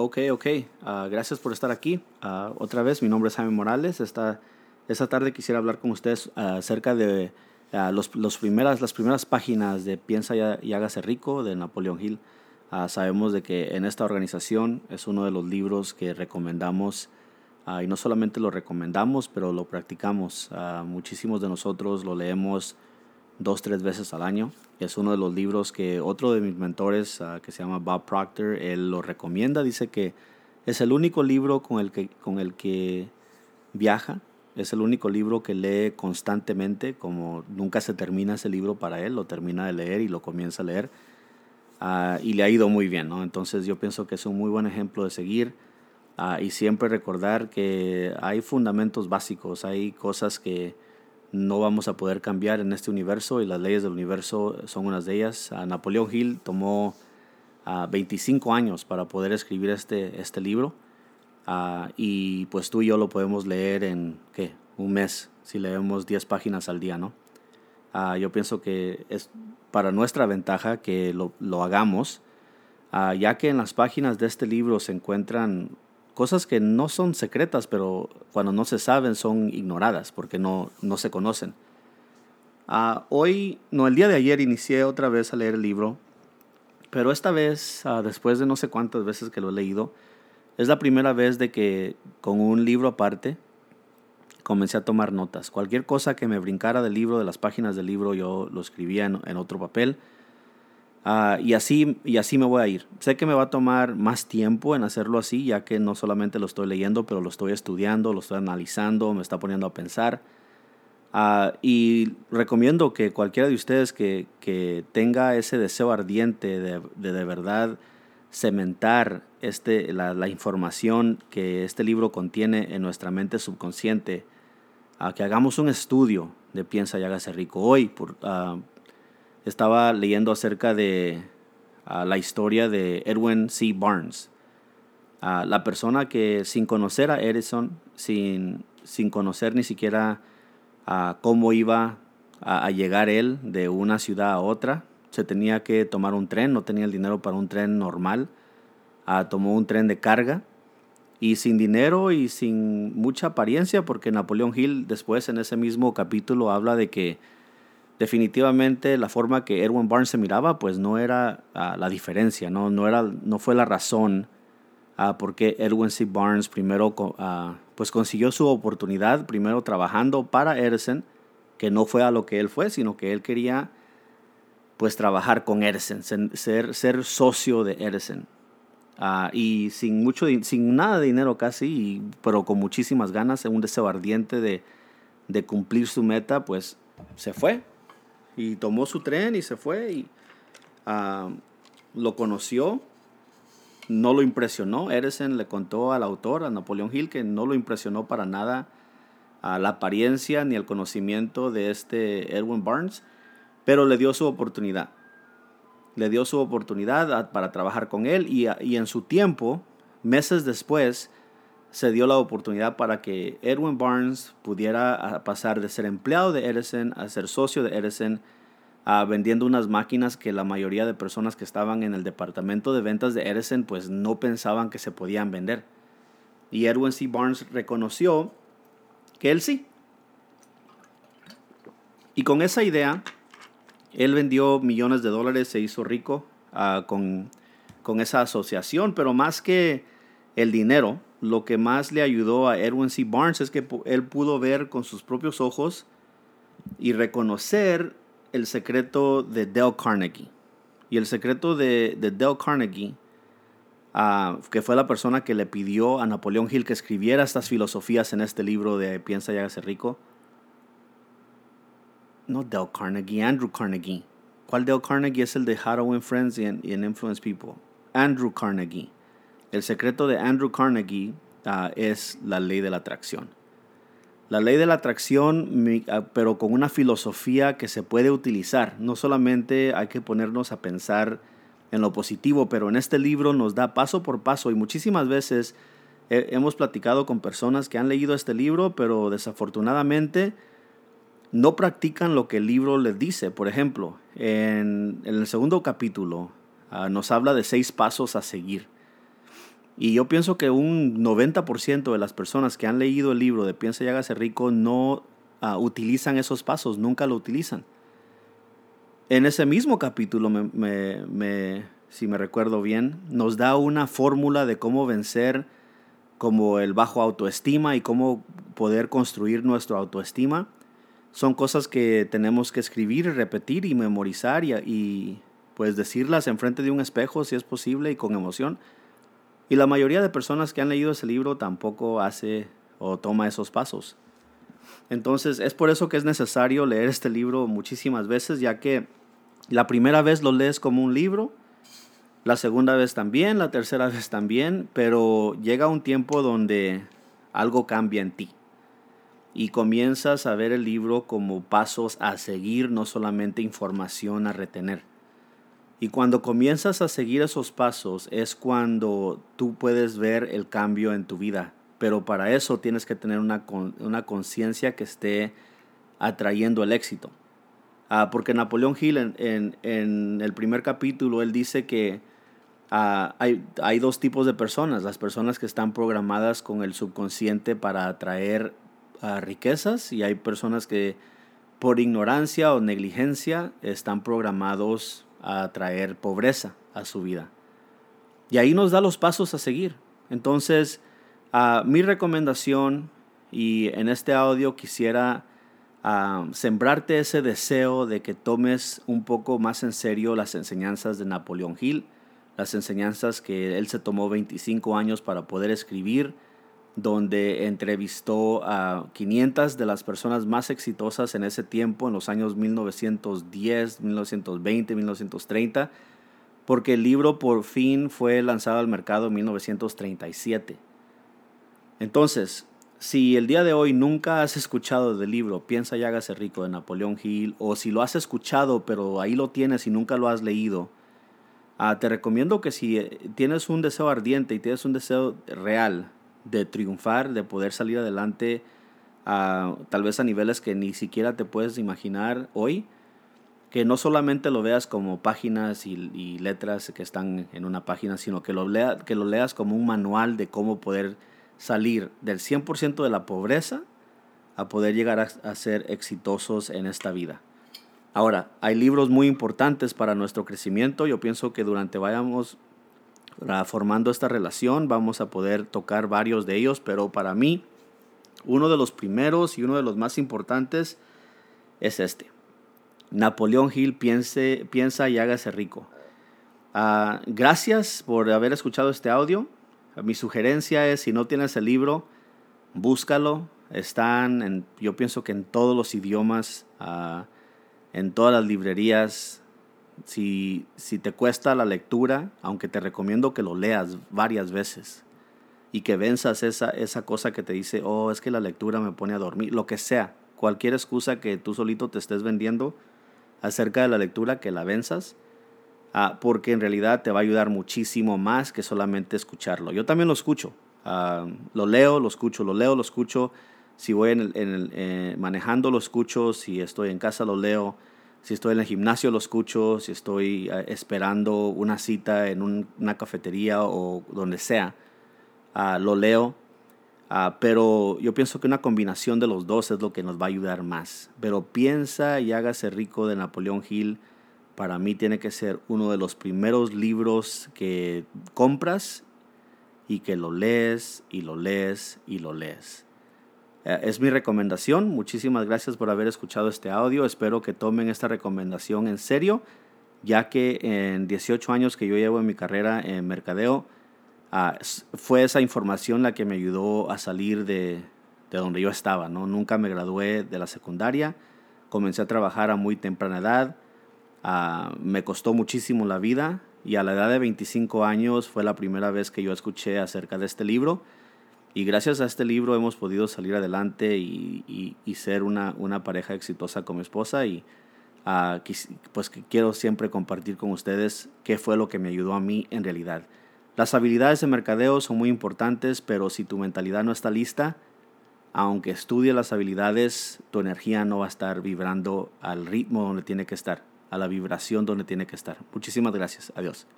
Ok, ok. Ah, gracias por estar aquí. Ah, otra vez, mi nombre es Jaime Morales. Esta, esta tarde quisiera hablar con ustedes acerca de los, los, primeras, las primeras páginas de Piensa y, hágase rico de Napoleón Hill. sabemos de que en esta organización es uno de los libros que recomendamos y no solamente lo recomendamos, pero lo practicamos. muchísimos de nosotros lo leemos dos, tres veces al año. Es uno de los libros que otro de mis mentores, ah, que se llama Bob Proctor, él lo recomienda. Dice que es el único libro con el que, con el que viaja. Es el único libro que lee constantemente, como nunca se termina ese libro para él, lo termina de leer y lo comienza a leer. Ah, y le ha ido muy bien, ¿no? Entonces yo pienso que es un muy buen ejemplo de seguir ah, y siempre recordar que hay fundamentos básicos, hay cosas que, no vamos a poder cambiar en este universo y las leyes del universo son unas de ellas. A Napoleón Hill tomó 25 años para poder escribir este, este libro y pues tú y yo lo podemos leer en ¿qué? un mes si leemos 10 páginas al día, ¿no? yo pienso que es para nuestra ventaja que lo, lo hagamos, ya que en las páginas de este libro se encuentran cosas que no son secretas, pero cuando no se saben son ignoradas porque no, no se conocen. Ah, hoy, no, el día de ayer inicié otra vez a leer el libro, pero esta vez, ah, después de no sé cuántas veces que lo he leído, es la primera vez de que con un libro aparte comencé a tomar notas. Cualquier cosa que me brincara del libro, de las páginas del libro, yo lo escribía en otro papel Ah, y, así, y así me voy a ir. Sé que me va a tomar más tiempo en hacerlo así, ya que no solamente lo estoy leyendo, pero lo estoy estudiando, lo estoy analizando, me está poniendo a pensar. Ah, y recomiendo que cualquiera de ustedes que, que tenga ese deseo ardiente de de, verdad cementar este, la, la, información que este libro contiene en nuestra mente subconsciente, a que hagamos un estudio de Piensa y hágase rico. Hoy, por, uh, estaba leyendo acerca de ah, la historia de Edwin C. Barnes, ah, la persona que sin conocer a Edison, sin, sin conocer ni siquiera ah, cómo iba a, llegar él de una ciudad a otra, se tenía que tomar un tren, no tenía el dinero para un tren normal, tomó un tren de carga y sin dinero y sin mucha apariencia, porque Napoleón Hill después en ese mismo capítulo habla de que definitivamente la forma que Erwin Barnes se miraba, pues no era ah, la diferencia, ¿no? No, era, no fue la razón uh, por qué Erwin C. Barnes primero ah, pues consiguió su oportunidad, primero trabajando para Edison, que no fue a lo que él fue, sino que él quería pues trabajar con Edison, ser, ser socio de Edison. y sin, mucho, sin nada de dinero casi, pero con muchísimas ganas, un deseo ardiente de, de cumplir su meta, pues se fue y tomó su tren y se fue y ah, lo conoció. No lo impresionó. Edison le contó al autor, a Napoleón Hill, que no lo impresionó para nada a la apariencia ni el conocimiento de este Edwin Barnes, pero le dio su oportunidad. Le dio su oportunidad para trabajar con él y, y en su tiempo, meses después, se dio la oportunidad para que Edwin Barnes pudiera pasar de ser empleado de Edison a ser socio de Edison, vendiendo unas máquinas que la mayoría de personas que estaban en el departamento de ventas de Edison pues no pensaban que se podían vender. Y Edwin C. Barnes reconoció que él sí. Y con esa idea, él vendió millones de dólares, se hizo rico ah, con, con esa asociación, pero más que el dinero, lo que más le ayudó a Edwin C. Barnes es que él pudo ver con sus propios ojos y reconocer el secreto de Dale Carnegie. Y el secreto de, de Dale Carnegie, ah, que fue la persona que le pidió a Napoleón Hill que escribiera estas filosofías en este libro de Piensa y hágase rico. No Dale Carnegie, Andrew Carnegie. ¿Cuál Dale Carnegie es el de How to Win Friends and, Influence People? Andrew Carnegie. El secreto de Andrew Carnegie ah, es la ley de la atracción. La ley de la atracción, ah, pero con una filosofía que se puede utilizar. No solamente hay que ponernos a pensar en lo positivo, pero en este libro nos da paso por paso y muchísimas veces hemos platicado con personas que han leído este libro, pero desafortunadamente no practican lo que el libro les dice. Por ejemplo, en, el segundo capítulo ah, nos habla de seis pasos a seguir. Y yo pienso que un 90% de las personas que han leído el libro de Piensa y hágase rico no ah, utilizan esos pasos, nunca lo utilizan. En ese mismo capítulo, si me recuerdo bien, nos da una fórmula de cómo vencer como el bajo autoestima y cómo poder construir nuestra autoestima. Son cosas que tenemos que escribir y repetir y memorizar y, y pues decirlas enfrente de un espejo si es posible y con emoción y la mayoría de personas que han leído ese libro tampoco hace o toma esos pasos. Entonces es por eso que es necesario leer este libro muchísimas veces, ya que la primera vez lo lees como un libro, la segunda vez también, la tercera vez también, pero llega un tiempo donde algo cambia en ti y comienzas a ver el libro como pasos a seguir, no solamente información a retener. Y cuando comienzas a seguir esos pasos es cuando tú puedes ver el cambio en tu vida. Pero para eso tienes que tener una, una conciencia que esté atrayendo el éxito. Ah, porque Napoleón Hill en, en, el primer capítulo, él dice que ah, hay, hay, dos tipos de personas. Las personas que están programadas con el subconsciente para atraer ah, riquezas y hay personas que por ignorancia o negligencia están programados a traer pobreza a su vida. Y ahí nos da los pasos a seguir. Entonces, mi recomendación, y en este audio quisiera sembrarte ese deseo de que tomes un poco más en serio las enseñanzas de Napoleón Hill, las enseñanzas que él se tomó 25 años para poder escribir, donde entrevistó a 500 de las personas más exitosas en ese tiempo, en los años 1910, 1920, 1930, porque el libro por fin fue lanzado al mercado en 1937. Entonces, si el día de hoy nunca has escuchado del libro Piensa y hágase rico de Napoleón Hill, o si lo has escuchado pero ahí lo tienes y nunca lo has leído, ah, te recomiendo que si tienes un deseo ardiente y tienes un deseo real de triunfar, de poder salir adelante, a, tal vez a niveles que ni siquiera te puedes imaginar hoy, que no solamente lo veas como páginas y, letras que están en una página, sino que lo, lea, que lo leas como un manual de cómo poder salir del 100% de la pobreza a poder llegar a, ser exitosos en esta vida. Ahora, hay libros muy importantes para nuestro crecimiento. Yo pienso que durante vayamos formando esta relación. Vamos a poder tocar varios de ellos, pero para mí uno de los primeros y uno de los más importantes es este. Napoleón Hill piense, piensa y hágase rico. Ah, gracias por haber escuchado este audio. Mi sugerencia es, si no tienes el libro, búscalo. Están, en, yo pienso que en todos los idiomas, ah, en todas las librerías, si, si te cuesta la lectura, aunque te recomiendo que lo leas varias veces y que venzas esa, esa cosa que te dice, oh, es que la lectura me pone a dormir, lo que sea, cualquier excusa que tú solito te estés vendiendo acerca de la lectura, que la venzas, ah, porque en realidad te va a ayudar muchísimo más que solamente escucharlo. Yo también lo escucho, ah, lo leo, lo escucho, lo leo, lo escucho, si voy en en eh, manejando lo escucho, si estoy en casa lo leo, si estoy en el gimnasio lo escucho, si estoy eh, esperando una cita en una cafetería o donde sea, ah, lo leo. Ah, pero yo pienso que una combinación de los dos es lo que nos va a ayudar más. Pero piensa y hágase rico de Napoleón Hill. Para mí tiene que ser uno de los primeros libros que compras y que lo lees y lo lees y lo lees. Eh, es mi recomendación. Muchísimas gracias por haber escuchado este audio. Espero que tomen esta recomendación en serio, ya que en 18 años que yo llevo en mi carrera en mercadeo, ah, fue esa información la que me ayudó a salir de, de donde yo estaba. ¿no? Nunca me gradué de la secundaria, comencé a trabajar a muy temprana edad, ah, me costó muchísimo la vida y a la edad de 25 años fue la primera vez que yo escuché acerca de este libro y gracias a este libro hemos podido salir adelante y, ser una, pareja exitosa con mi esposa. Y uh, pues quiero siempre compartir con ustedes qué fue lo que me ayudó a mí en realidad. Las habilidades de mercadeo son muy importantes, pero si tu mentalidad no está lista, aunque estudie las habilidades, tu energía no va a estar vibrando al ritmo donde tiene que estar, a la vibración donde tiene que estar. Muchísimas gracias. Adiós.